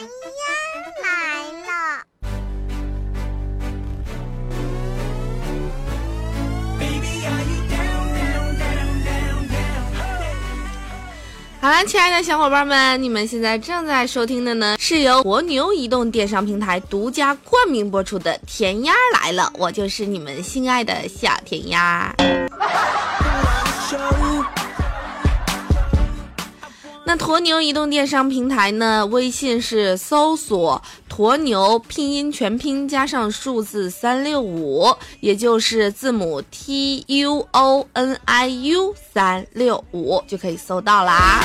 鸭来了。好了，亲爱的小伙伴们，你们现在正在收听的呢，是由国牛移动电商平台独家冠名播出的《甜鸭来了》，我就是你们心爱的小甜鸭。那驼牛移动电商平台呢？微信是搜索“驼牛”拼音全拼加上数字三六五，也就是字母 T U O N I U 三六五，就可以搜到啦。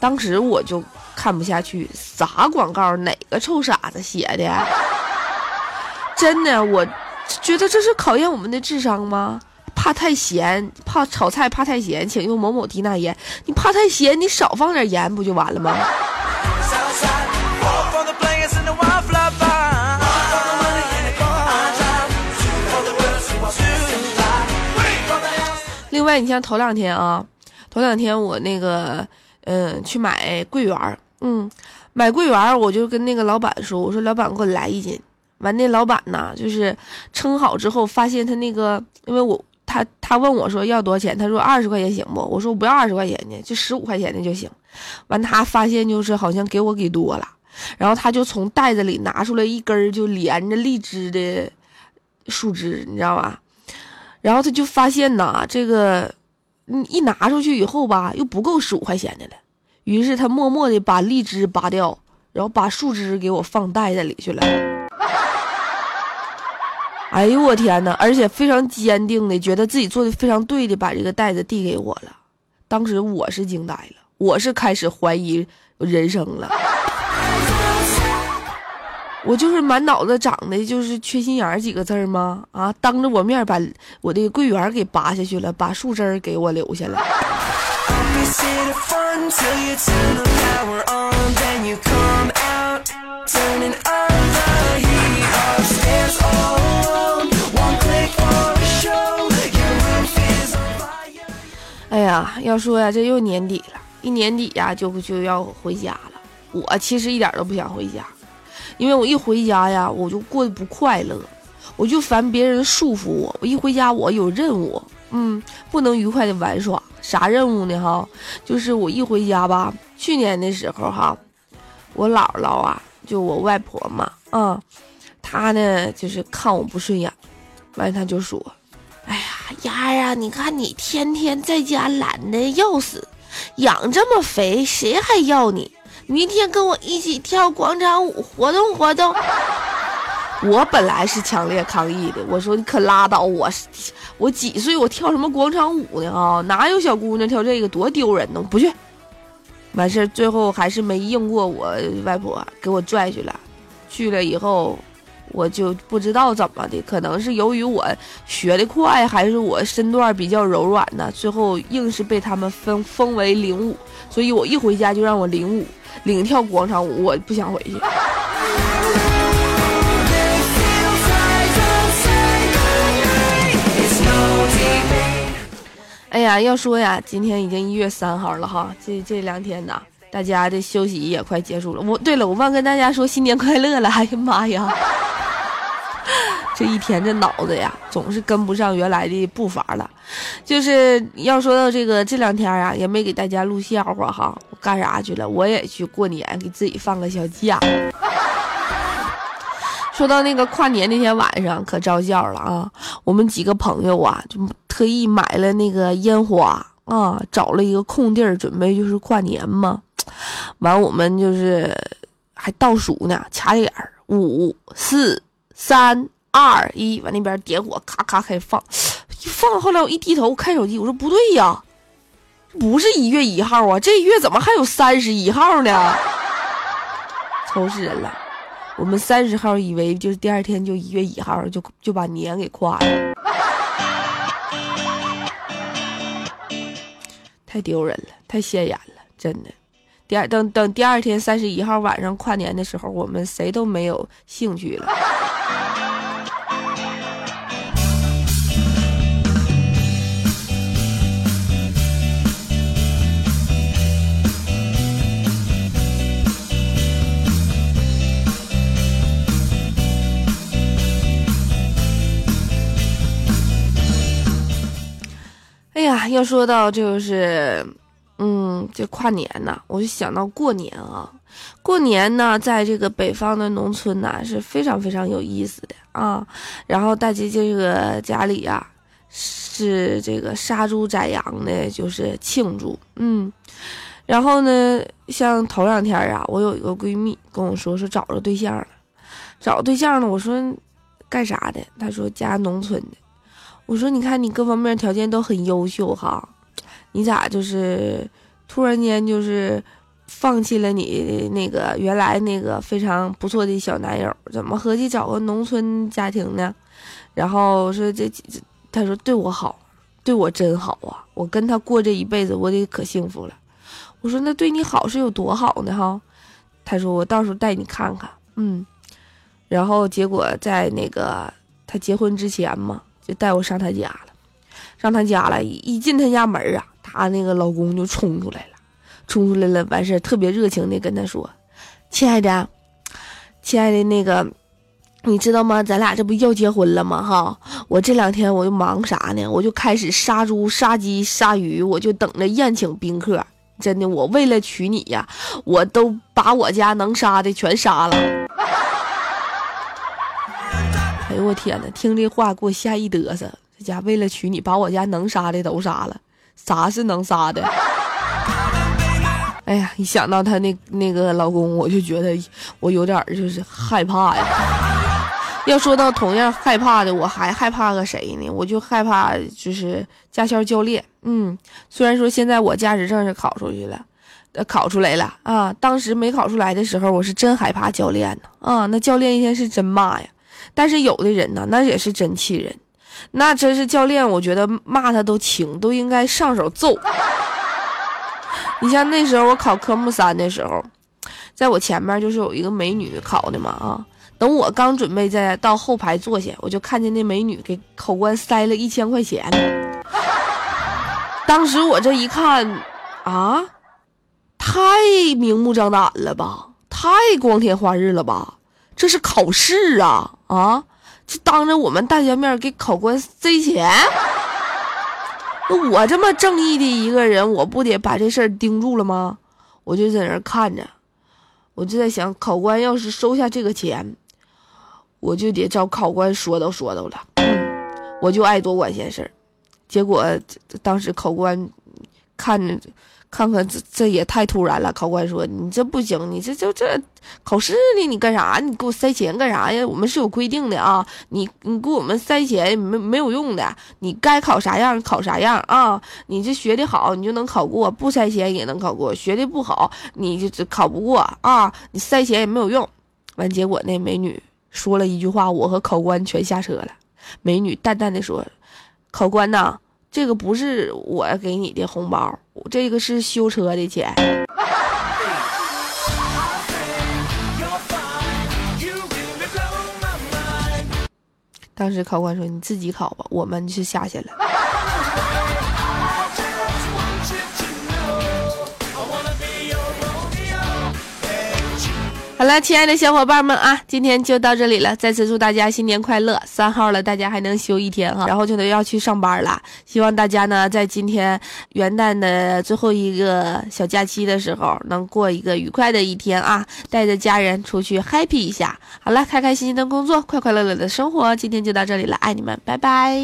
当时我就看不下去，啥广告？哪个臭傻子写的？真的，我觉得这是考验我们的智商吗？怕太咸，怕炒菜怕太咸，请用某某低钠盐。你怕太咸，你少放点盐不就完了吗？另外，你像头两天啊，头两天我那个。嗯，去买桂圆儿，嗯，买桂圆儿，我就跟那个老板说，我说老板给我来一斤。完，那老板呢，就是称好之后，发现他那个，因为我他他问我说要多少钱，他说二十块钱行不？我说我不要二十块钱的，就十五块钱的就行。完，他发现就是好像给我给多了，然后他就从袋子里拿出来一根就连着荔枝的树枝，你知道吧？然后他就发现呐，这个。你一拿出去以后吧，又不够十五块钱的了。于是他默默的把荔枝拔掉，然后把树枝给我放袋子里去了。哎呦我天哪！而且非常坚定的觉得自己做的非常对的，把这个袋子递给我了。当时我是惊呆了，我是开始怀疑人生了。我就是满脑子长的就是缺心眼儿几个字儿吗？啊，当着我面把我的桂圆给拔下去了，把树枝儿给我留下了。哎呀，要说呀，这又年底了，一年底呀就就要回家了。我其实一点都不想回家。因为我一回家呀，我就过得不快乐，我就烦别人束缚我。我一回家，我有任务，嗯，不能愉快的玩耍。啥任务呢？哈，就是我一回家吧。去年的时候哈，我姥姥啊，就我外婆嘛，啊，她呢就是看我不顺眼，完了她就说：“哎呀，丫呀，你看你天天在家懒的要死，养这么肥，谁还要你？”明天跟我一起跳广场舞，活动活动。我本来是强烈抗议的，我说你可拉倒，我我几岁，我跳什么广场舞呢？啊，哪有小姑娘跳这个，多丢人呢！不去。完事儿，最后还是没硬过我外婆，给我拽去了。去了以后，我就不知道怎么的，可能是由于我学的快，还是我身段比较柔软呢？最后硬是被他们封封为领舞，所以我一回家就让我领舞。领跳广场舞，我不想回去。哎呀，要说呀，今天已经一月三号了哈，这这两天呐，大家的休息也快结束了。我对了，我忘跟大家说新年快乐了。哎呀妈呀！这一天这脑子呀，总是跟不上原来的步伐了。就是要说到这个这两天啊，也没给大家录笑话哈。干啥去了？我也去过年，给自己放个小假。说到那个跨年那天晚上，可招笑了啊！我们几个朋友啊，就特意买了那个烟花啊，找了一个空地儿，准备就是跨年嘛。完，我们就是还倒数呢，掐点儿。五四三二一，往那边点火，咔咔开始放，一放。后来我一低头看手机，我说不对呀，不是一月一号啊，这月怎么还有三十一号呢？愁死人了！我们三十号以为就是第二天就一月一号，就就把年给跨了，太丢人了，太显眼了，真的。第二等等第二天三十一号晚上跨年的时候，我们谁都没有兴趣了。要说到就是。嗯，这跨年呢，我就想到过年啊。过年呢，在这个北方的农村呢，是非常非常有意思的啊。然后大家这个家里呀，是这个杀猪宰羊的，就是庆祝。嗯，然后呢，像头两天啊，我有一个闺蜜跟我说，说找着对象了，找对象了。我说干啥的？她说家农村的。我说你看你各方面条件都很优秀哈。你咋就是突然间就是放弃了你那个原来那个非常不错的小男友？怎么合计找个农村家庭呢？然后说这这，他说对我好，对我真好啊！我跟他过这一辈子，我得可幸福了。我说那对你好是有多好呢？哈，他说我到时候带你看看。嗯，然后结果在那个他结婚之前嘛，就带我上他家了，上他家了，一进他家门啊。她那个老公就冲出来了，冲出来了，完事儿特别热情的跟她说：“亲爱的，亲爱的，那个你知道吗？咱俩这不要结婚了吗？哈，我这两天我就忙啥呢？我就开始杀猪、杀鸡、杀鱼，我就等着宴请宾客。真的，我为了娶你呀，我都把我家能杀的全杀了。我天哪！听这话给我吓一嘚瑟。这家为了娶你，把我家能杀的都杀了。”啥是能杀的？哎呀，一想到她那那个老公，我就觉得我有点就是害怕呀。要说到同样害怕的，我还害怕个谁呢？我就害怕就是驾校教练。嗯，虽然说现在我驾驶证是考出去了，呃，考出来了啊。当时没考出来的时候，我是真害怕教练呢。啊，那教练一天是真骂呀。但是有的人呢，那也是真气人。那真是教练，我觉得骂他都轻，都应该上手揍。你像那时候我考科目三的时候，在我前面就是有一个美女考的嘛啊。等我刚准备在到后排坐下，我就看见那美女给考官塞了一千块钱。当时我这一看，啊，太明目张胆了吧，太光天化日了吧，这是考试啊啊！就当着我们大家面给考官塞钱，那我这么正义的一个人，我不得把这事儿盯住了吗？我就在那儿看着，我就在想，考官要是收下这个钱，我就得找考官说道说道了。我就爱多管闲事儿，结果当时考官看着。看看这这也太突然了！考官说：“你这不行，你这就这考试呢，你干啥？你给我塞钱干啥呀？我们是有规定的啊！你你给我们塞钱没没有用的，你该考啥样考啥样啊！你这学的好，你就能考过；不塞钱也能考过。学的不好，你就考不过啊！你塞钱也没有用。完，结果那美女说了一句话，我和考官全下车了。美女淡淡的说：‘考官呐。’”这个不是我给你的红包，这个是修车的钱。当时考官说：“你自己考吧，我们是下去了。”好了，亲爱的小伙伴们啊，今天就到这里了。再次祝大家新年快乐！三号了，大家还能休一天哈，然后就得要去上班了。希望大家呢，在今天元旦的最后一个小假期的时候，能过一个愉快的一天啊，带着家人出去 happy 一下。好了，开开心心的工作，快快乐乐的生活。今天就到这里了，爱你们，拜拜。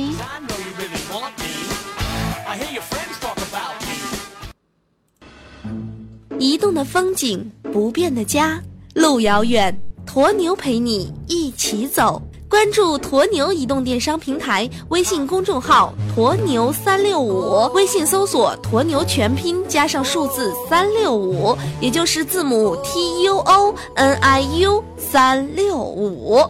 移动的风景，不变的家。路遥远。驼牛陪你一起走。关注驼牛移动电商平台微信公众号“驼牛三六五”，微信搜索“驼牛全拼”加上数字三六五，也就是字母 T U O N I U 三六五。